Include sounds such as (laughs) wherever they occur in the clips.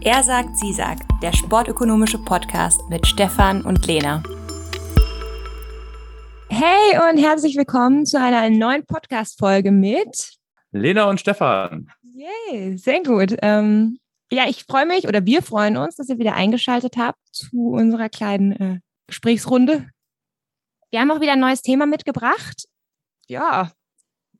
Er sagt, sie sagt, der sportökonomische Podcast mit Stefan und Lena. Hey und herzlich willkommen zu einer neuen Podcast-Folge mit Lena und Stefan. Yay, sehr gut. Ähm, ja, ich freue mich oder wir freuen uns, dass ihr wieder eingeschaltet habt zu unserer kleinen äh, Gesprächsrunde. Wir haben auch wieder ein neues Thema mitgebracht. Ja,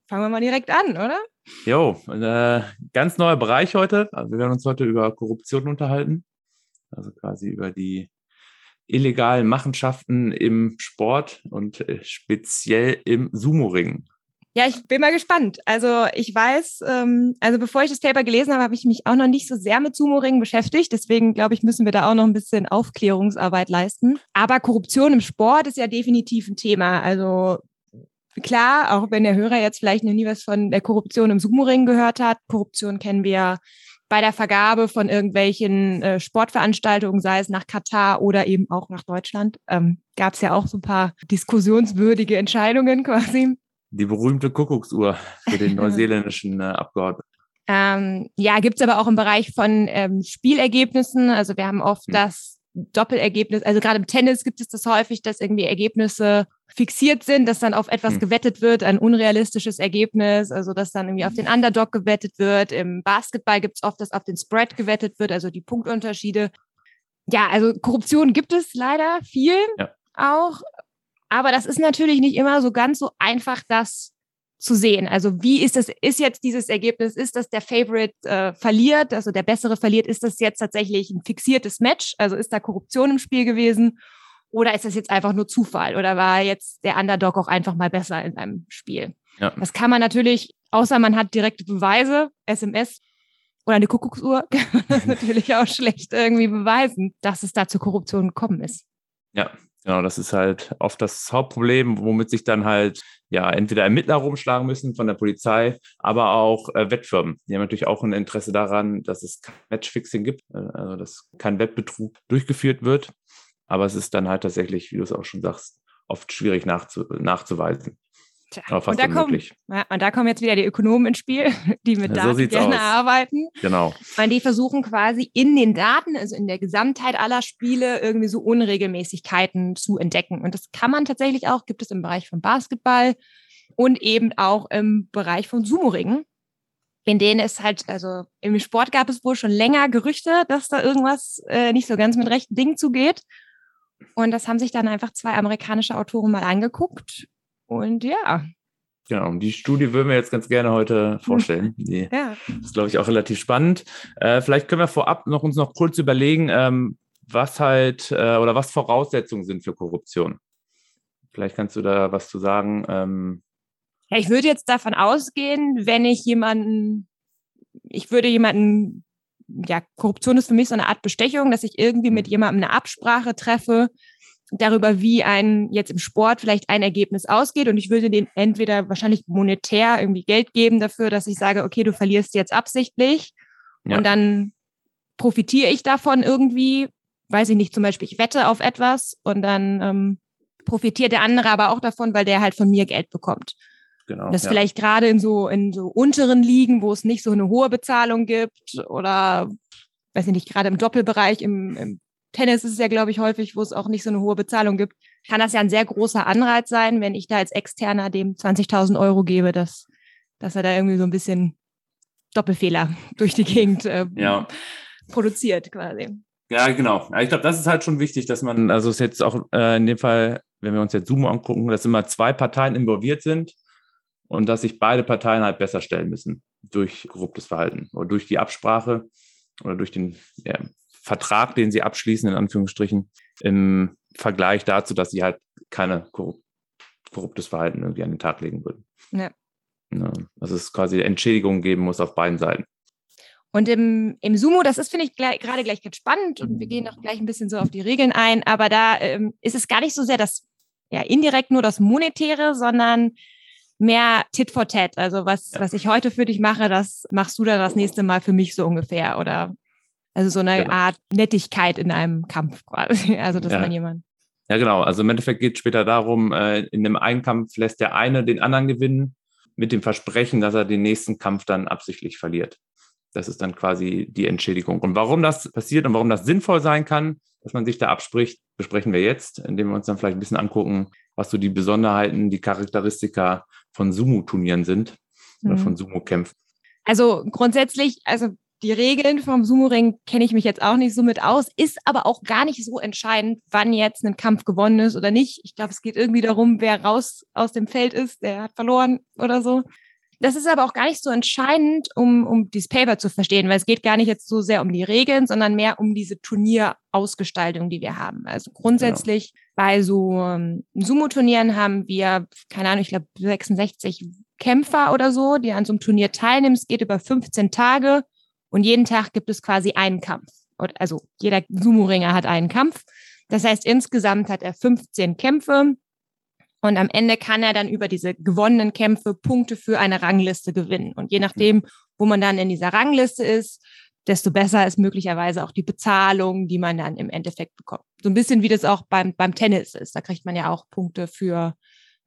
fangen wir mal direkt an, oder? Jo, äh, ganz neuer Bereich heute. Also wir werden uns heute über Korruption unterhalten. Also quasi über die illegalen Machenschaften im Sport und äh, speziell im Sumo-Ring. Ja, ich bin mal gespannt. Also ich weiß, ähm, also bevor ich das Paper gelesen habe, habe ich mich auch noch nicht so sehr mit Sumo-Ringen beschäftigt. Deswegen glaube ich, müssen wir da auch noch ein bisschen Aufklärungsarbeit leisten. Aber Korruption im Sport ist ja definitiv ein Thema. Also klar, auch wenn der Hörer jetzt vielleicht noch nie was von der Korruption im Sumo-Ring gehört hat. Korruption kennen wir bei der Vergabe von irgendwelchen äh, Sportveranstaltungen, sei es nach Katar oder eben auch nach Deutschland, ähm, gab es ja auch so ein paar diskussionswürdige Entscheidungen quasi. Die berühmte Kuckucksuhr für den (laughs) neuseeländischen äh, Abgeordneten. Ähm, ja, gibt's aber auch im Bereich von ähm, Spielergebnissen. Also wir haben oft hm. das Doppelergebnis, also gerade im Tennis gibt es das häufig, dass irgendwie Ergebnisse fixiert sind, dass dann auf etwas hm. gewettet wird, ein unrealistisches Ergebnis, also dass dann irgendwie auf den Underdog gewettet wird. Im Basketball gibt es oft, dass auf den Spread gewettet wird, also die Punktunterschiede. Ja, also Korruption gibt es leider viel ja. auch, aber das ist natürlich nicht immer so ganz so einfach, das zu sehen. Also wie ist das, ist jetzt dieses Ergebnis, ist das der Favorite äh, verliert, also der Bessere verliert, ist das jetzt tatsächlich ein fixiertes Match? Also ist da Korruption im Spiel gewesen? Oder ist das jetzt einfach nur Zufall? Oder war jetzt der Underdog auch einfach mal besser in einem Spiel? Ja. Das kann man natürlich, außer man hat direkte Beweise, SMS oder eine Kuckucksuhr, (laughs) kann man das (laughs) natürlich auch schlecht irgendwie beweisen, dass es da zur Korruption gekommen ist. Ja, Genau, das ist halt oft das Hauptproblem, womit sich dann halt ja entweder Ermittler rumschlagen müssen von der Polizei, aber auch äh, Wettfirmen. Die haben natürlich auch ein Interesse daran, dass es kein Matchfixing gibt, äh, also dass kein Wettbetrug durchgeführt wird. Aber es ist dann halt tatsächlich, wie du es auch schon sagst, oft schwierig nachzu nachzuweisen. Tja, und, da kommen, ja, und da kommen jetzt wieder die Ökonomen ins Spiel, (laughs) die mit ja, Daten gerne aus. arbeiten. Genau. Weil die versuchen quasi in den Daten, also in der Gesamtheit aller Spiele, irgendwie so Unregelmäßigkeiten zu entdecken. Und das kann man tatsächlich auch, gibt es im Bereich von Basketball und eben auch im Bereich von Sumo-Ringen, in denen es halt, also im Sport gab es wohl schon länger Gerüchte, dass da irgendwas äh, nicht so ganz mit rechten Dingen zugeht. Und das haben sich dann einfach zwei amerikanische Autoren mal angeguckt und ja. Genau, die Studie würden wir jetzt ganz gerne heute (laughs) vorstellen. Die ja. ist, glaube ich, auch relativ spannend. Äh, vielleicht können wir vorab noch uns noch kurz überlegen, ähm, was halt äh, oder was Voraussetzungen sind für Korruption. Vielleicht kannst du da was zu sagen. Ähm, ja, ich würde jetzt davon ausgehen, wenn ich jemanden, ich würde jemanden, ja, Korruption ist für mich so eine Art Bestechung, dass ich irgendwie mit mhm. jemandem eine Absprache treffe, darüber, wie ein jetzt im Sport vielleicht ein Ergebnis ausgeht. Und ich würde den entweder wahrscheinlich monetär irgendwie Geld geben dafür, dass ich sage, okay, du verlierst jetzt absichtlich ja. und dann profitiere ich davon irgendwie, weiß ich nicht, zum Beispiel ich wette auf etwas und dann ähm, profitiert der andere aber auch davon, weil der halt von mir Geld bekommt. Genau, das ja. vielleicht gerade in so in so unteren Ligen, wo es nicht so eine hohe Bezahlung gibt oder weiß ich nicht, gerade im Doppelbereich, im, im Tennis ist es ja, glaube ich, häufig, wo es auch nicht so eine hohe Bezahlung gibt, kann das ja ein sehr großer Anreiz sein, wenn ich da als Externer dem 20.000 Euro gebe, dass, dass er da irgendwie so ein bisschen Doppelfehler (laughs) durch die Gegend äh, ja. produziert quasi. Ja, genau. Ich glaube, das ist halt schon wichtig, dass man, also es jetzt auch äh, in dem Fall, wenn wir uns jetzt Sumo angucken, dass immer zwei Parteien involviert sind und dass sich beide Parteien halt besser stellen müssen durch korruptes Verhalten oder durch die Absprache oder durch den ja, Vertrag, den sie abschließen, in Anführungsstrichen, im Vergleich dazu, dass sie halt keine korrupt, korruptes Verhalten irgendwie an den Tag legen würden. Ja. ja dass es quasi Entschädigungen geben muss auf beiden Seiten. Und im, im Sumo, das ist, finde ich, gleich, gerade gleich ganz spannend und wir gehen auch gleich ein bisschen so auf die Regeln ein, aber da ähm, ist es gar nicht so sehr das, ja, indirekt nur das Monetäre, sondern mehr Tit for Tat. Also was, ja. was ich heute für dich mache, das machst du dann das nächste Mal für mich so ungefähr. Oder also so eine genau. Art Nettigkeit in einem Kampf quasi. (laughs) Also dass ja. man jemand. Ja, genau. Also im Endeffekt geht es später darum, äh, in einem Einkampf lässt der eine den anderen gewinnen, mit dem Versprechen, dass er den nächsten Kampf dann absichtlich verliert. Das ist dann quasi die Entschädigung. Und warum das passiert und warum das sinnvoll sein kann, dass man sich da abspricht, besprechen wir jetzt, indem wir uns dann vielleicht ein bisschen angucken, was so die Besonderheiten, die Charakteristika von Sumo-Turnieren sind mhm. oder von Sumo-Kämpfen. Also grundsätzlich, also die Regeln vom Sumo-Ring kenne ich mich jetzt auch nicht so mit aus, ist aber auch gar nicht so entscheidend, wann jetzt ein Kampf gewonnen ist oder nicht. Ich glaube, es geht irgendwie darum, wer raus aus dem Feld ist, der hat verloren oder so. Das ist aber auch gar nicht so entscheidend, um, um dieses Paper zu verstehen, weil es geht gar nicht jetzt so sehr um die Regeln, sondern mehr um diese Turnierausgestaltung, die wir haben. Also grundsätzlich genau. bei so ähm, Sumo-Turnieren haben wir, keine Ahnung, ich glaube 66 Kämpfer oder so, die an so einem Turnier teilnehmen. Es geht über 15 Tage und jeden Tag gibt es quasi einen Kampf. Also jeder Sumo-Ringer hat einen Kampf. Das heißt, insgesamt hat er 15 Kämpfe und am Ende kann er dann über diese gewonnenen Kämpfe Punkte für eine Rangliste gewinnen. Und je nachdem, wo man dann in dieser Rangliste ist, desto besser ist möglicherweise auch die Bezahlung, die man dann im Endeffekt bekommt. So ein bisschen wie das auch beim, beim Tennis ist. Da kriegt man ja auch Punkte für,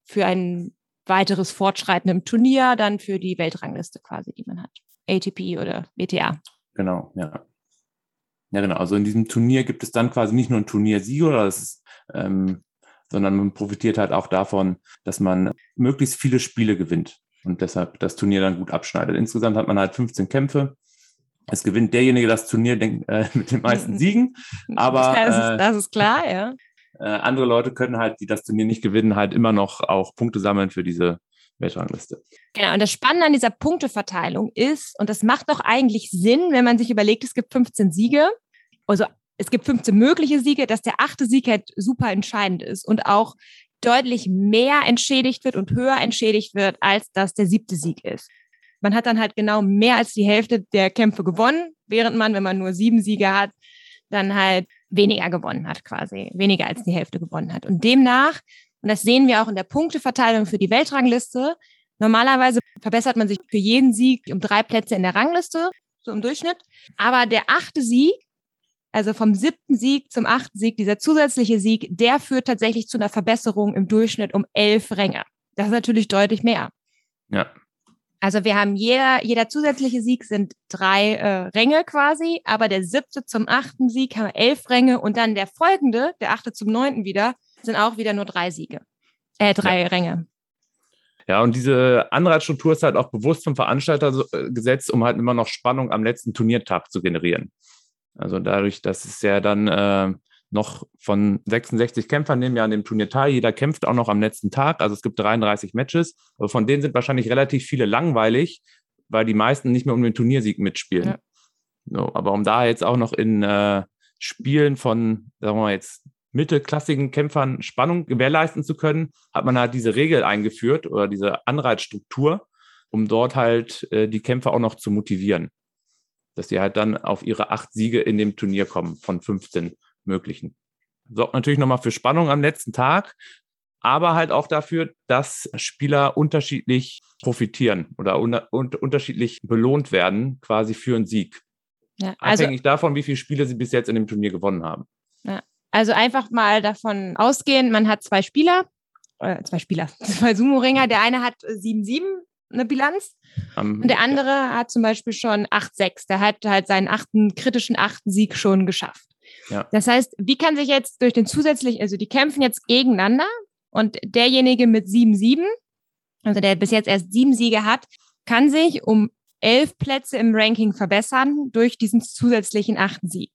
für ein weiteres Fortschreiten im Turnier, dann für die Weltrangliste quasi, die man hat. ATP oder WTA. Genau, ja. Ja, genau. Also in diesem Turnier gibt es dann quasi nicht nur ein Turniersieger, oder das ist ähm, sondern man profitiert halt auch davon, dass man möglichst viele Spiele gewinnt und deshalb das Turnier dann gut abschneidet. Insgesamt hat man halt 15 Kämpfe. Es gewinnt derjenige das Turnier äh, (laughs) mit den meisten Siegen. (laughs) Aber das ist, das ist klar, ja. (laughs) Äh, andere Leute können halt, die das Turnier nicht gewinnen, halt immer noch auch Punkte sammeln für diese Weltrangliste. Genau, und das Spannende an dieser Punkteverteilung ist, und das macht doch eigentlich Sinn, wenn man sich überlegt, es gibt 15 Siege, also es gibt 15 mögliche Siege, dass der achte Sieg halt super entscheidend ist und auch deutlich mehr entschädigt wird und höher entschädigt wird, als dass der siebte Sieg ist. Man hat dann halt genau mehr als die Hälfte der Kämpfe gewonnen, während man, wenn man nur sieben Siege hat, dann halt weniger gewonnen hat quasi, weniger als die Hälfte gewonnen hat. Und demnach, und das sehen wir auch in der Punkteverteilung für die Weltrangliste, normalerweise verbessert man sich für jeden Sieg um drei Plätze in der Rangliste, so im Durchschnitt. Aber der achte Sieg also vom siebten Sieg zum achten Sieg, dieser zusätzliche Sieg, der führt tatsächlich zu einer Verbesserung im Durchschnitt um elf Ränge. Das ist natürlich deutlich mehr. Ja. Also wir haben jeder, jeder zusätzliche Sieg sind drei äh, Ränge quasi, aber der siebte zum achten Sieg haben wir elf Ränge und dann der folgende, der achte zum neunten wieder, sind auch wieder nur drei Siege. Äh, drei ja. Ränge. Ja, und diese Anreizstruktur ist halt auch bewusst vom Veranstalter äh, gesetzt, um halt immer noch Spannung am letzten Turniertag zu generieren. Also dadurch, dass es ja dann äh, noch von 66 Kämpfern nehmen ja an dem Turnier teil. Jeder kämpft auch noch am letzten Tag. Also es gibt 33 Matches. Aber von denen sind wahrscheinlich relativ viele langweilig, weil die meisten nicht mehr um den Turniersieg mitspielen. Ja. So, aber um da jetzt auch noch in äh, Spielen von, sagen wir mal jetzt, mittelklassigen Kämpfern Spannung gewährleisten zu können, hat man halt diese Regel eingeführt oder diese Anreizstruktur, um dort halt äh, die Kämpfer auch noch zu motivieren dass sie halt dann auf ihre acht Siege in dem Turnier kommen von 15 möglichen. Sorgt natürlich nochmal für Spannung am letzten Tag, aber halt auch dafür, dass Spieler unterschiedlich profitieren oder un un unterschiedlich belohnt werden, quasi für einen Sieg. Ja, also, Abhängig davon, wie viele Spiele sie bis jetzt in dem Turnier gewonnen haben. Ja, also einfach mal davon ausgehen, man hat zwei Spieler, äh, zwei Spieler, (laughs) zwei Sumo-Ringer. Der eine hat 7-7 eine Bilanz. Um, und der andere ja. hat zum Beispiel schon 8-6. Der hat halt seinen achten, kritischen achten Sieg schon geschafft. Ja. Das heißt, wie kann sich jetzt durch den zusätzlichen, also die kämpfen jetzt gegeneinander und derjenige mit 7-7, also der bis jetzt erst sieben Siege hat, kann sich um elf Plätze im Ranking verbessern durch diesen zusätzlichen achten Sieg.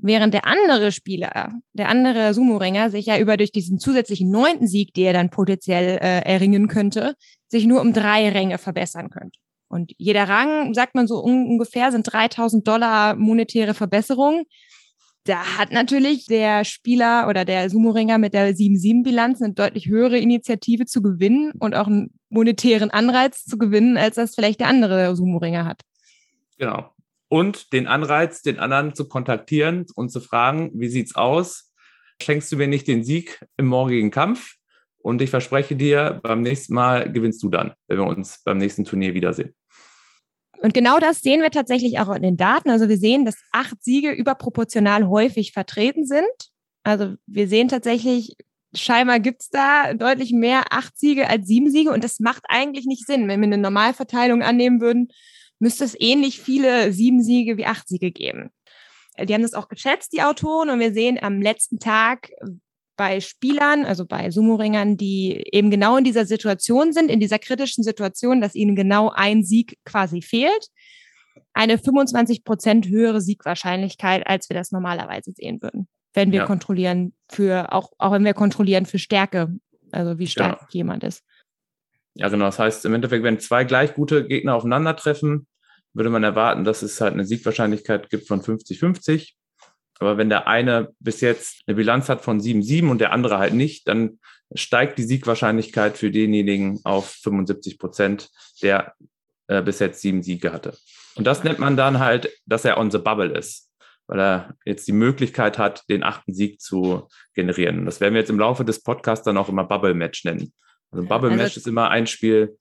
Während der andere Spieler, der andere Sumo-Ringer, sich ja über durch diesen zusätzlichen neunten Sieg, den er dann potenziell äh, erringen könnte, sich nur um drei Ränge verbessern könnte. Und jeder Rang, sagt man so ungefähr, sind 3000 Dollar monetäre Verbesserung. Da hat natürlich der Spieler oder der Sumo-Ringer mit der 7-7-Bilanz eine deutlich höhere Initiative zu gewinnen und auch einen monetären Anreiz zu gewinnen, als das vielleicht der andere Sumo-Ringer hat. Genau und den Anreiz, den anderen zu kontaktieren und zu fragen, wie sieht's aus? Schenkst du mir nicht den Sieg im morgigen Kampf? Und ich verspreche dir, beim nächsten Mal gewinnst du dann, wenn wir uns beim nächsten Turnier wiedersehen. Und genau das sehen wir tatsächlich auch in den Daten. Also wir sehen, dass acht Siege überproportional häufig vertreten sind. Also wir sehen tatsächlich, scheinbar gibt's da deutlich mehr acht Siege als sieben Siege. Und das macht eigentlich nicht Sinn. Wenn wir eine Normalverteilung annehmen würden, müsste es ähnlich viele sieben Siege wie acht Siege geben. Äh, die haben das auch geschätzt, die Autoren, und wir sehen am letzten Tag bei Spielern, also bei Sumo-Ringern, die eben genau in dieser Situation sind, in dieser kritischen Situation, dass ihnen genau ein Sieg quasi fehlt, eine 25 Prozent höhere Siegwahrscheinlichkeit, als wir das normalerweise sehen würden, wenn wir ja. kontrollieren für, auch, auch wenn wir kontrollieren für Stärke, also wie stark ja. jemand ist. Ja, genau. Das heißt, im Endeffekt, wenn zwei gleich gute Gegner aufeinandertreffen, würde man erwarten, dass es halt eine Siegwahrscheinlichkeit gibt von 50-50. Aber wenn der eine bis jetzt eine Bilanz hat von 7-7 und der andere halt nicht, dann steigt die Siegwahrscheinlichkeit für denjenigen auf 75 Prozent, der äh, bis jetzt sieben Siege hatte. Und das nennt man dann halt, dass er on the bubble ist, weil er jetzt die Möglichkeit hat, den achten Sieg zu generieren. Das werden wir jetzt im Laufe des Podcasts dann auch immer Bubble Match nennen. Also Bubble Match also, ist immer ein Spiel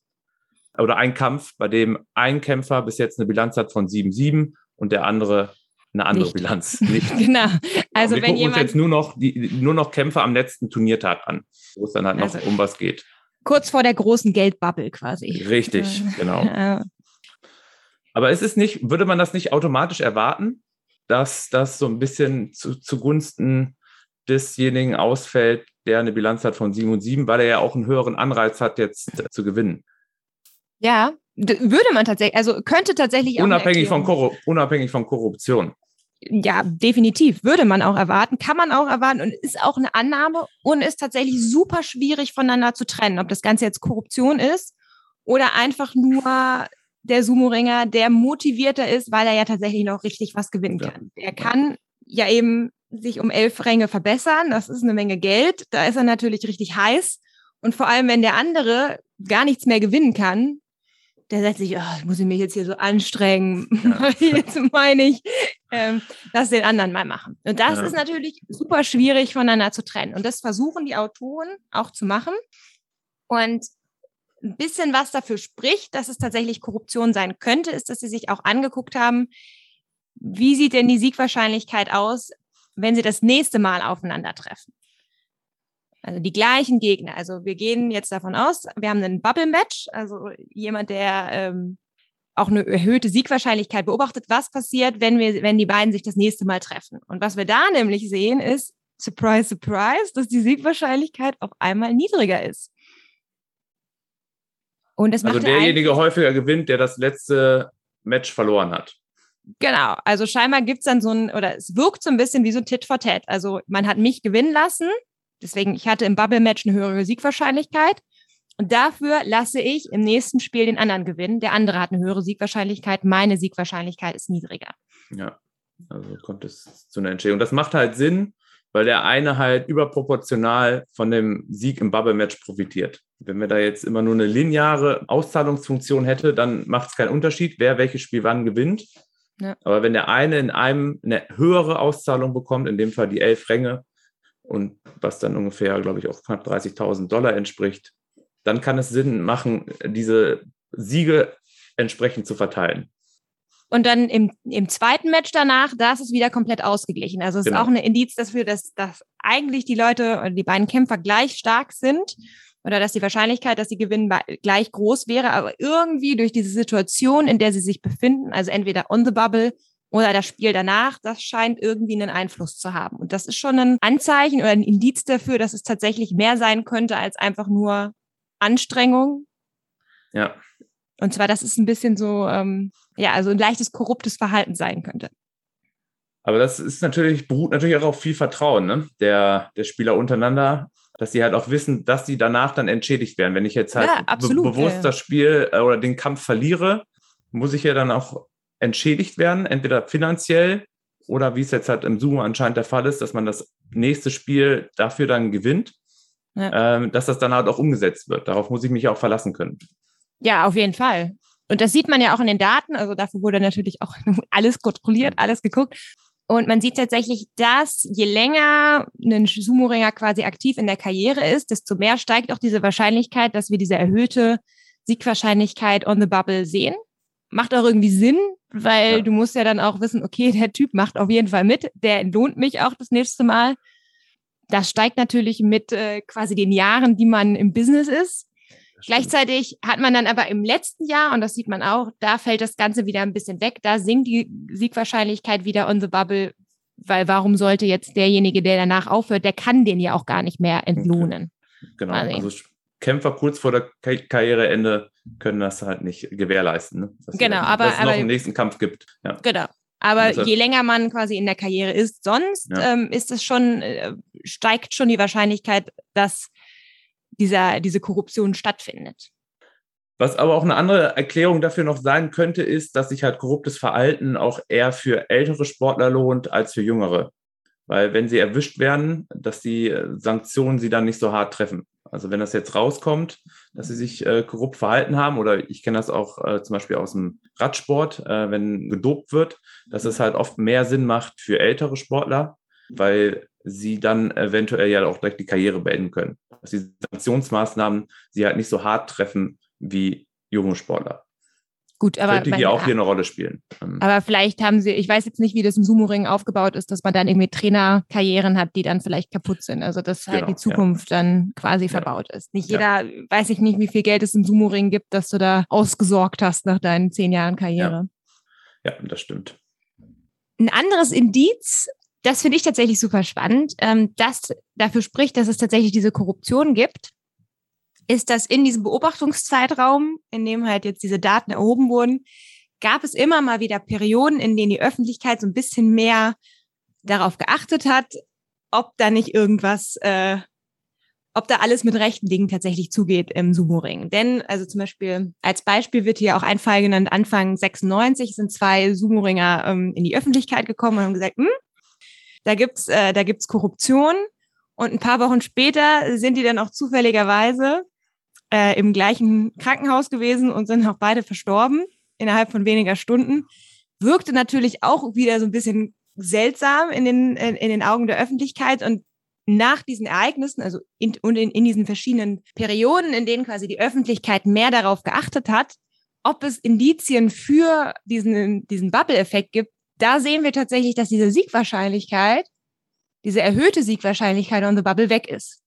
oder ein Kampf, bei dem ein Kämpfer bis jetzt eine Bilanz hat von 7-7 und der andere eine andere nicht. Bilanz. (laughs) Nicht. genau. Also wir wenn gucken jemand uns jetzt nur noch die nur noch Kämpfe am letzten Turniertag an, wo es dann halt noch also, um was geht. Kurz vor der großen Geldbubble quasi. Richtig, genau. (laughs) Aber ist es nicht, würde man das nicht automatisch erwarten, dass das so ein bisschen zu, zugunsten desjenigen ausfällt, der eine Bilanz hat von 7 und 7, weil er ja auch einen höheren Anreiz hat, jetzt zu gewinnen? Ja, würde man tatsächlich, also könnte tatsächlich unabhängig von, unabhängig von Korruption. Ja, definitiv. Würde man auch erwarten, kann man auch erwarten und ist auch eine Annahme und ist tatsächlich super schwierig voneinander zu trennen, ob das Ganze jetzt Korruption ist oder einfach nur der Sumo-Ringer, der motivierter ist, weil er ja tatsächlich noch richtig was gewinnen kann. Ja. Er kann ja eben sich um elf Ränge verbessern. Das ist eine Menge Geld. Da ist er natürlich richtig heiß. Und vor allem, wenn der andere gar nichts mehr gewinnen kann, der sagt sich, oh, muss ich mich jetzt hier so anstrengen. Ja. (laughs) jetzt meine ich, ähm, lass den anderen mal machen. Und das ja. ist natürlich super schwierig voneinander zu trennen. Und das versuchen die Autoren auch zu machen. Und ein bisschen was dafür spricht, dass es tatsächlich Korruption sein könnte, ist, dass sie sich auch angeguckt haben, wie sieht denn die Siegwahrscheinlichkeit aus, wenn sie das nächste Mal aufeinandertreffen. Also die gleichen Gegner. Also wir gehen jetzt davon aus, wir haben einen Bubble-Match, also jemand, der ähm, auch eine erhöhte Siegwahrscheinlichkeit beobachtet, was passiert, wenn wir, wenn die beiden sich das nächste Mal treffen. Und was wir da nämlich sehen, ist, surprise, surprise, dass die Siegwahrscheinlichkeit auf einmal niedriger ist. Und es also derjenige häufiger gewinnt, der das letzte Match verloren hat. Genau, also scheinbar gibt es dann so ein, oder es wirkt so ein bisschen wie so Tit for Tat. Also man hat mich gewinnen lassen, deswegen, ich hatte im Bubble-Match eine höhere Siegwahrscheinlichkeit. Und dafür lasse ich im nächsten Spiel den anderen gewinnen. Der andere hat eine höhere Siegwahrscheinlichkeit, meine Siegwahrscheinlichkeit ist niedriger. Ja, also kommt es zu einer Entschädigung. Das macht halt Sinn, weil der eine halt überproportional von dem Sieg im Bubble-Match profitiert. Wenn wir da jetzt immer nur eine lineare Auszahlungsfunktion hätte, dann macht es keinen Unterschied, wer welches Spiel wann gewinnt. Ja. Aber wenn der eine in einem eine höhere Auszahlung bekommt, in dem Fall die elf Ränge, und was dann ungefähr, glaube ich, auch knapp 30.000 Dollar entspricht, dann kann es Sinn machen, diese Siege entsprechend zu verteilen. Und dann im, im zweiten Match danach, da ist es wieder komplett ausgeglichen. Also es genau. ist auch ein Indiz dafür, dass, dass eigentlich die Leute oder die beiden Kämpfer gleich stark sind oder dass die Wahrscheinlichkeit, dass sie gewinnen, gleich groß wäre, aber irgendwie durch diese Situation, in der sie sich befinden, also entweder on the bubble oder das Spiel danach, das scheint irgendwie einen Einfluss zu haben. Und das ist schon ein Anzeichen oder ein Indiz dafür, dass es tatsächlich mehr sein könnte als einfach nur Anstrengung. Ja. Und zwar, dass es ein bisschen so, ähm, ja, also ein leichtes korruptes Verhalten sein könnte. Aber das ist natürlich, beruht natürlich auch auf viel Vertrauen, ne? Der, der Spieler untereinander, dass sie halt auch wissen, dass sie danach dann entschädigt werden. Wenn ich jetzt halt ja, absolut, be bewusst ja. das Spiel äh, oder den Kampf verliere, muss ich ja dann auch entschädigt werden, entweder finanziell oder wie es jetzt halt im Sumo anscheinend der Fall ist, dass man das nächste Spiel dafür dann gewinnt, ja. ähm, dass das dann halt auch umgesetzt wird. Darauf muss ich mich auch verlassen können. Ja, auf jeden Fall. Und das sieht man ja auch in den Daten. Also dafür wurde natürlich auch (laughs) alles kontrolliert, alles geguckt. Und man sieht tatsächlich, dass je länger ein Sumo-Ringer quasi aktiv in der Karriere ist, desto mehr steigt auch diese Wahrscheinlichkeit, dass wir diese erhöhte Siegwahrscheinlichkeit on the bubble sehen. Macht auch irgendwie Sinn, weil ja. du musst ja dann auch wissen, okay, der Typ macht auf jeden Fall mit, der lohnt mich auch das nächste Mal. Das steigt natürlich mit äh, quasi den Jahren, die man im Business ist. Gleichzeitig hat man dann aber im letzten Jahr, und das sieht man auch, da fällt das Ganze wieder ein bisschen weg. Da sinkt die Siegwahrscheinlichkeit wieder on the bubble, weil warum sollte jetzt derjenige, der danach aufhört, der kann den ja auch gar nicht mehr entlohnen. Genau, also Kämpfer kurz vor der Karriereende können das halt nicht gewährleisten. Ne? Dass genau, aber dass es aber, noch einen nächsten Kampf gibt. Ja. Genau. Aber je länger man quasi in der Karriere ist, sonst ja. ähm, ist es schon, äh, steigt schon die Wahrscheinlichkeit, dass dieser, diese Korruption stattfindet. Was aber auch eine andere Erklärung dafür noch sein könnte, ist, dass sich halt korruptes Verhalten auch eher für ältere Sportler lohnt als für jüngere. Weil wenn sie erwischt werden, dass die äh, Sanktionen sie dann nicht so hart treffen. Also wenn das jetzt rauskommt, dass sie sich äh, korrupt verhalten haben, oder ich kenne das auch äh, zum Beispiel aus dem Radsport, äh, wenn gedopt wird, dass es halt oft mehr Sinn macht für ältere Sportler, weil sie dann eventuell ja auch direkt die Karriere beenden können. Dass die Sanktionsmaßnahmen sie halt nicht so hart treffen wie junge Sportler. Gut, aber könnte hier auch hier eine Rolle spielen. Ähm, aber vielleicht haben sie, ich weiß jetzt nicht, wie das im Sumo-Ring aufgebaut ist, dass man dann irgendwie Trainerkarrieren hat, die dann vielleicht kaputt sind. Also dass halt genau, die Zukunft ja. dann quasi ja. verbaut ist. Nicht jeder, ja. weiß ich nicht, wie viel Geld es im Sumo-Ring gibt, dass du da ausgesorgt hast nach deinen zehn Jahren Karriere. Ja, das stimmt. Ein anderes Indiz, das finde ich tatsächlich super spannend, ähm, das dafür spricht, dass es tatsächlich diese Korruption gibt ist, dass in diesem Beobachtungszeitraum, in dem halt jetzt diese Daten erhoben wurden, gab es immer mal wieder Perioden, in denen die Öffentlichkeit so ein bisschen mehr darauf geachtet hat, ob da nicht irgendwas, äh, ob da alles mit rechten Dingen tatsächlich zugeht im Sumo-Ring. Denn, also zum Beispiel, als Beispiel wird hier auch ein Fall genannt, Anfang 96 sind zwei Sumo-Ringer ähm, in die Öffentlichkeit gekommen und haben gesagt, hm, da gibt's, äh, da gibt's Korruption. Und ein paar Wochen später sind die dann auch zufälligerweise äh, im gleichen Krankenhaus gewesen und sind auch beide verstorben innerhalb von weniger Stunden. Wirkte natürlich auch wieder so ein bisschen seltsam in den, in, in den Augen der Öffentlichkeit und nach diesen Ereignissen, also in, und in, in diesen verschiedenen Perioden, in denen quasi die Öffentlichkeit mehr darauf geachtet hat, ob es Indizien für diesen, diesen Bubble-Effekt gibt, da sehen wir tatsächlich, dass diese Siegwahrscheinlichkeit, diese erhöhte Siegwahrscheinlichkeit on the Bubble weg ist.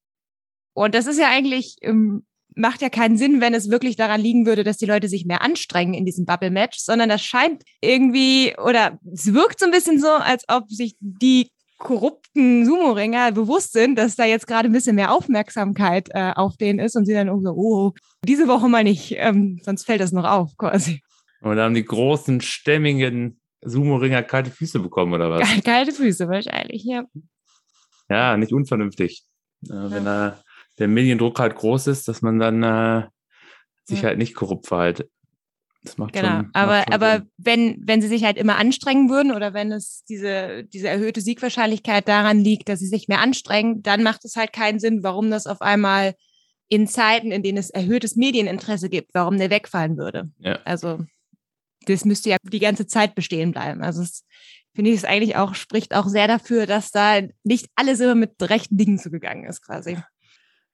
Und das ist ja eigentlich im macht ja keinen Sinn, wenn es wirklich daran liegen würde, dass die Leute sich mehr anstrengen in diesem Bubble-Match, sondern das scheint irgendwie oder es wirkt so ein bisschen so, als ob sich die korrupten Sumo-Ringer bewusst sind, dass da jetzt gerade ein bisschen mehr Aufmerksamkeit äh, auf denen ist und sie dann irgendwie so, oh, diese Woche mal nicht, ähm, sonst fällt das noch auf quasi. Und dann haben die großen, stämmigen Sumo-Ringer kalte Füße bekommen, oder was? (laughs) Kalte Füße wahrscheinlich, ja. Ja, nicht unvernünftig. Äh, wenn er der Mediendruck halt groß ist, dass man dann äh, sich ja. halt nicht korrupt verhält. Das macht genau, schon, aber, macht schon aber wenn, wenn sie sich halt immer anstrengen würden oder wenn es diese, diese erhöhte Siegwahrscheinlichkeit daran liegt, dass sie sich mehr anstrengen, dann macht es halt keinen Sinn, warum das auf einmal in Zeiten, in denen es erhöhtes Medieninteresse gibt, warum der wegfallen würde. Ja. Also das müsste ja die ganze Zeit bestehen bleiben. Also es finde ich es eigentlich auch, spricht auch sehr dafür, dass da nicht alles immer mit rechten Dingen zugegangen ist, quasi.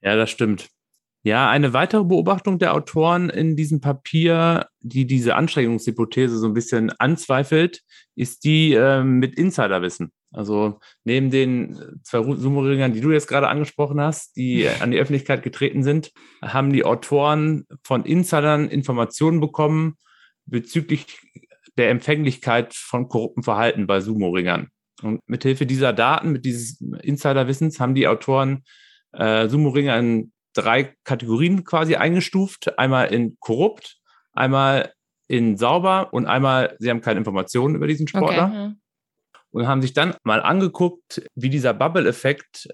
Ja, das stimmt. Ja, eine weitere Beobachtung der Autoren in diesem Papier, die diese Anstrengungshypothese so ein bisschen anzweifelt, ist die äh, mit Insiderwissen. Also neben den zwei Sumo-Ringern, die du jetzt gerade angesprochen hast, die (laughs) an die Öffentlichkeit getreten sind, haben die Autoren von Insidern Informationen bekommen bezüglich der Empfänglichkeit von korruptem Verhalten bei Sumo-Ringern. Und mithilfe dieser Daten, mit dieses Insiderwissens, haben die Autoren äh, Sumo-Ringer in drei Kategorien quasi eingestuft. Einmal in korrupt, einmal in sauber und einmal, sie haben keine Informationen über diesen Sportler. Okay. Und haben sich dann mal angeguckt, wie dieser Bubble-Effekt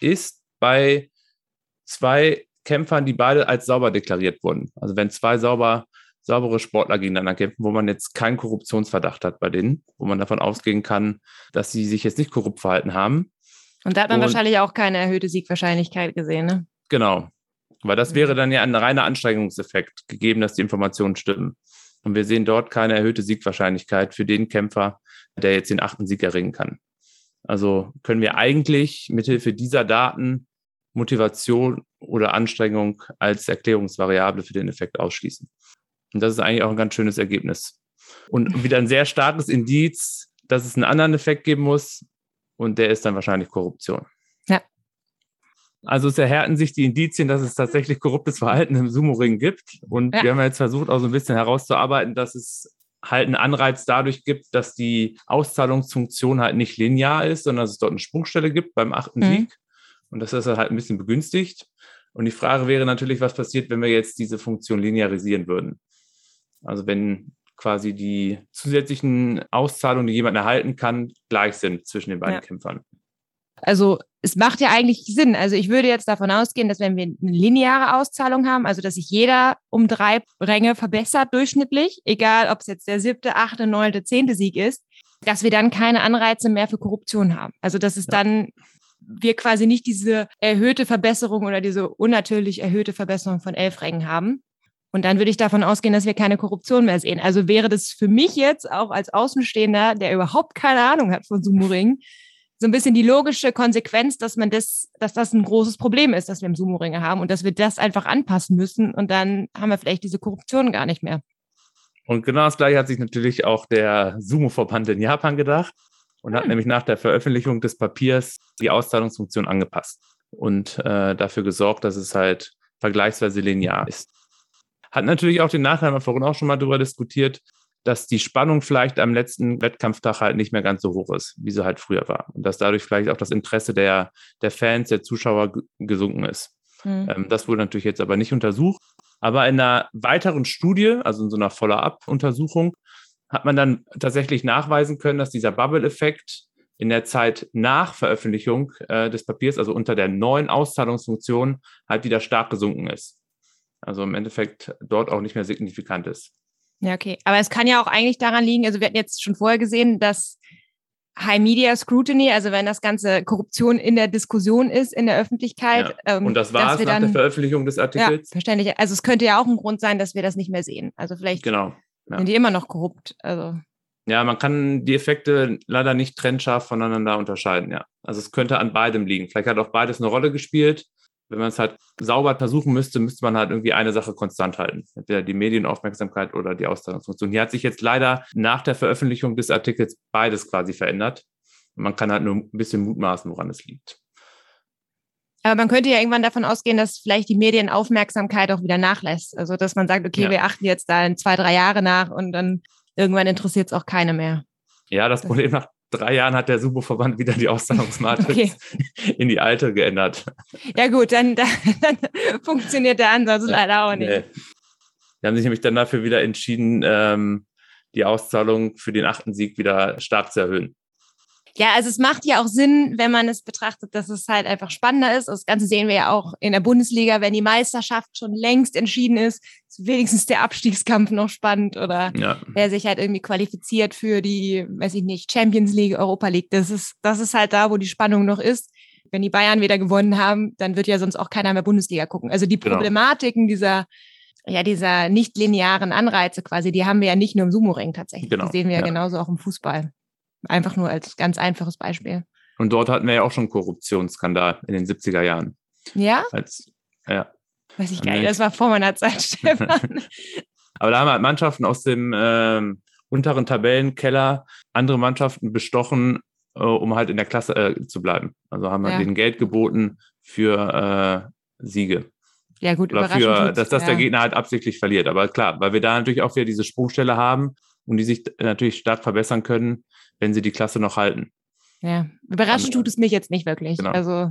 ist bei zwei Kämpfern, die beide als sauber deklariert wurden. Also wenn zwei sauber, saubere Sportler gegeneinander kämpfen, wo man jetzt keinen Korruptionsverdacht hat bei denen, wo man davon ausgehen kann, dass sie sich jetzt nicht korrupt verhalten haben, und da hat man und, wahrscheinlich auch keine erhöhte Siegwahrscheinlichkeit gesehen, ne? Genau. Weil das wäre dann ja ein reiner Anstrengungseffekt, gegeben, dass die Informationen stimmen. Und wir sehen dort keine erhöhte Siegwahrscheinlichkeit für den Kämpfer, der jetzt den achten Sieg erringen kann. Also können wir eigentlich mithilfe dieser Daten Motivation oder Anstrengung als Erklärungsvariable für den Effekt ausschließen. Und das ist eigentlich auch ein ganz schönes Ergebnis. Und wieder ein sehr starkes Indiz, dass es einen anderen Effekt geben muss, und der ist dann wahrscheinlich Korruption. Ja. Also es erhärten sich die Indizien, dass es tatsächlich korruptes Verhalten im Sumo-Ring gibt. Und ja. wir haben jetzt versucht, auch so ein bisschen herauszuarbeiten, dass es halt einen Anreiz dadurch gibt, dass die Auszahlungsfunktion halt nicht linear ist, sondern dass es dort eine Sprungstelle gibt beim achten mhm. Sieg. Und das ist halt ein bisschen begünstigt. Und die Frage wäre natürlich, was passiert, wenn wir jetzt diese Funktion linearisieren würden? Also wenn quasi die zusätzlichen Auszahlungen, die jemand erhalten kann, gleich sind zwischen den beiden ja. Kämpfern. Also es macht ja eigentlich Sinn. Also ich würde jetzt davon ausgehen, dass wenn wir eine lineare Auszahlung haben, also dass sich jeder um drei Ränge verbessert durchschnittlich, egal ob es jetzt der siebte, achte, neunte, zehnte Sieg ist, dass wir dann keine Anreize mehr für Korruption haben. Also dass es ja. dann wir quasi nicht diese erhöhte Verbesserung oder diese unnatürlich erhöhte Verbesserung von elf Rängen haben. Und dann würde ich davon ausgehen, dass wir keine Korruption mehr sehen. Also wäre das für mich jetzt auch als Außenstehender, der überhaupt keine Ahnung hat von Sumo-Ring, so ein bisschen die logische Konsequenz, dass man das, dass das ein großes Problem ist, dass wir im Sumo-Ringe haben und dass wir das einfach anpassen müssen und dann haben wir vielleicht diese Korruption gar nicht mehr. Und genau das gleiche hat sich natürlich auch der Sumo-Verband in Japan gedacht und hm. hat nämlich nach der Veröffentlichung des Papiers die Auszahlungsfunktion angepasst und äh, dafür gesorgt, dass es halt vergleichsweise linear ist. Hat natürlich auch den Nachteil, haben wir vorhin auch schon mal darüber diskutiert, dass die Spannung vielleicht am letzten Wettkampftag halt nicht mehr ganz so hoch ist, wie sie halt früher war. Und dass dadurch vielleicht auch das Interesse der, der Fans, der Zuschauer gesunken ist. Mhm. Das wurde natürlich jetzt aber nicht untersucht. Aber in einer weiteren Studie, also in so einer Follow-up-Untersuchung, hat man dann tatsächlich nachweisen können, dass dieser Bubble-Effekt in der Zeit nach Veröffentlichung äh, des Papiers, also unter der neuen Auszahlungsfunktion, halt wieder stark gesunken ist. Also im Endeffekt dort auch nicht mehr signifikant ist. Ja, okay. Aber es kann ja auch eigentlich daran liegen, also wir hatten jetzt schon vorher gesehen, dass High Media Scrutiny, also wenn das ganze Korruption in der Diskussion ist, in der Öffentlichkeit. Ja. Ähm, Und das war es nach dann, der Veröffentlichung des Artikels? Ja, verständlich. Also es könnte ja auch ein Grund sein, dass wir das nicht mehr sehen. Also vielleicht genau. ja. sind die immer noch korrupt. Also. Ja, man kann die Effekte leider nicht trennscharf voneinander unterscheiden, ja. Also es könnte an beidem liegen. Vielleicht hat auch beides eine Rolle gespielt wenn man es halt sauber versuchen müsste, müsste man halt irgendwie eine Sache konstant halten. Entweder die Medienaufmerksamkeit oder die Auszahlungsfunktion. Hier hat sich jetzt leider nach der Veröffentlichung des Artikels beides quasi verändert. Man kann halt nur ein bisschen mutmaßen, woran es liegt. Aber man könnte ja irgendwann davon ausgehen, dass vielleicht die Medienaufmerksamkeit auch wieder nachlässt. Also, dass man sagt, okay, ja. wir achten jetzt da in zwei, drei Jahre nach und dann irgendwann interessiert es auch keine mehr. Ja, das Problem nach drei Jahren hat der Subo-Verband wieder die Auszahlungsmatrix okay. in die alte geändert. Ja gut, dann, dann, dann funktioniert der Ansatz leider auch nicht. Nee. Die haben sich nämlich dann dafür wieder entschieden, ähm, die Auszahlung für den achten Sieg wieder stark zu erhöhen. Ja, also es macht ja auch Sinn, wenn man es betrachtet, dass es halt einfach spannender ist. Das Ganze sehen wir ja auch in der Bundesliga, wenn die Meisterschaft schon längst entschieden ist, ist wenigstens der Abstiegskampf noch spannend oder ja. wer sich halt irgendwie qualifiziert für die, weiß ich nicht, Champions League, Europa League. Das ist, das ist halt da, wo die Spannung noch ist. Wenn die Bayern wieder gewonnen haben, dann wird ja sonst auch keiner mehr Bundesliga gucken. Also die genau. Problematiken dieser ja, dieser nicht linearen Anreize quasi, die haben wir ja nicht nur im Sumo-Ring tatsächlich. Genau. Die sehen wir ja, ja genauso auch im Fußball. Einfach nur als ganz einfaches Beispiel. Und dort hatten wir ja auch schon einen Korruptionsskandal in den 70er Jahren. Ja? Als, ja. Weiß ich gar nicht, das war vor meiner Zeit, (laughs) Stefan. Aber da haben halt Mannschaften aus dem äh, unteren Tabellenkeller andere Mannschaften bestochen, äh, um halt in der Klasse äh, zu bleiben. Also haben halt ja. denen Geld geboten für äh, Siege. Ja, gut, Oder für, dass das ja. der Gegner halt absichtlich verliert. Aber klar, weil wir da natürlich auch wieder diese Sprungstelle haben und die sich natürlich stark verbessern können, wenn sie die Klasse noch halten. Ja, überraschend tut es mich jetzt nicht wirklich. Genau. Also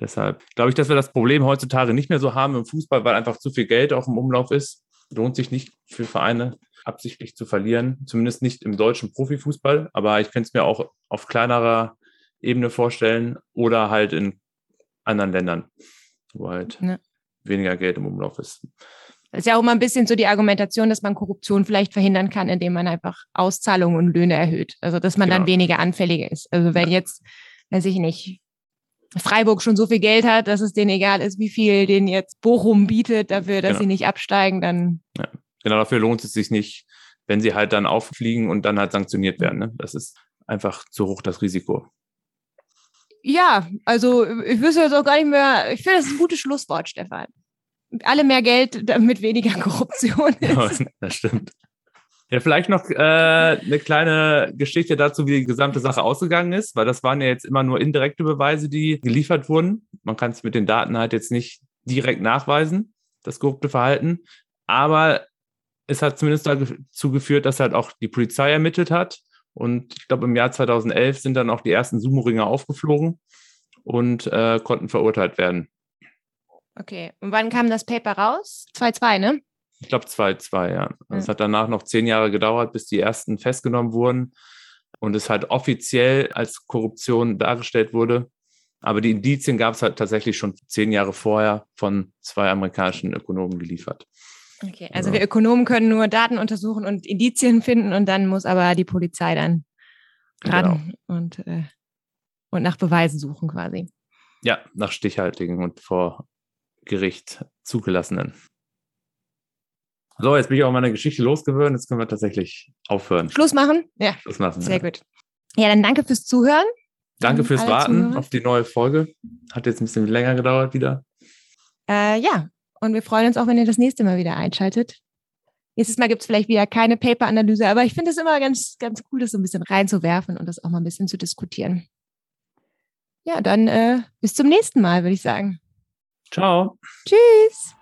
Deshalb glaube ich, dass wir das Problem heutzutage nicht mehr so haben im Fußball, weil einfach zu viel Geld auch im Umlauf ist. Lohnt sich nicht für Vereine absichtlich zu verlieren, zumindest nicht im deutschen Profifußball. Aber ich könnte es mir auch auf kleinerer Ebene vorstellen oder halt in anderen Ländern, wo halt ja. weniger Geld im Umlauf ist. Das ist ja auch immer ein bisschen so die Argumentation, dass man Korruption vielleicht verhindern kann, indem man einfach Auszahlungen und Löhne erhöht. Also dass man genau. dann weniger anfällig ist. Also wenn jetzt, weiß ich nicht, Freiburg schon so viel Geld hat, dass es denen egal ist, wie viel denen jetzt Bochum bietet dafür, dass genau. sie nicht absteigen, dann. Ja. Genau dafür lohnt es sich nicht, wenn sie halt dann auffliegen und dann halt sanktioniert werden. Ne? Das ist einfach zu hoch das Risiko. Ja, also ich wüsste jetzt auch gar nicht mehr, ich finde, das ist ein gutes Schlusswort, Stefan alle mehr Geld, damit weniger (laughs) Korruption ist. Ja, (laughs) das stimmt. Ja, vielleicht noch äh, eine kleine Geschichte dazu, wie die gesamte Sache ausgegangen ist, weil das waren ja jetzt immer nur indirekte Beweise, die geliefert wurden. Man kann es mit den Daten halt jetzt nicht direkt nachweisen, das korrupte Verhalten. Aber es hat zumindest dazu geführt, dass halt auch die Polizei ermittelt hat. Und ich glaube, im Jahr 2011 sind dann auch die ersten Sumo-Ringer aufgeflogen und äh, konnten verurteilt werden. Okay, und wann kam das Paper raus? 2-2, ne? Ich glaube 2-2, ja. Also es hat danach noch zehn Jahre gedauert, bis die ersten festgenommen wurden und es halt offiziell als Korruption dargestellt wurde. Aber die Indizien gab es halt tatsächlich schon zehn Jahre vorher von zwei amerikanischen Ökonomen geliefert. Okay, also ja. wir Ökonomen können nur Daten untersuchen und Indizien finden und dann muss aber die Polizei dann ran genau. und, äh, und nach Beweisen suchen quasi. Ja, nach stichhaltigen und vor Gericht zugelassenen. So, jetzt bin ich auch meine Geschichte losgewöhnt. Jetzt können wir tatsächlich aufhören. Schluss machen? Ja. Schluss machen. Sehr ja. gut. Ja, dann danke fürs Zuhören. Danke fürs Warten Zuhörer. auf die neue Folge. Hat jetzt ein bisschen länger gedauert wieder. Äh, ja, und wir freuen uns auch, wenn ihr das nächste Mal wieder einschaltet. Nächstes Mal gibt es vielleicht wieder keine Paper-Analyse, aber ich finde es immer ganz, ganz cool, das so ein bisschen reinzuwerfen und das auch mal ein bisschen zu diskutieren. Ja, dann äh, bis zum nächsten Mal, würde ich sagen. Ciao. Tschüss.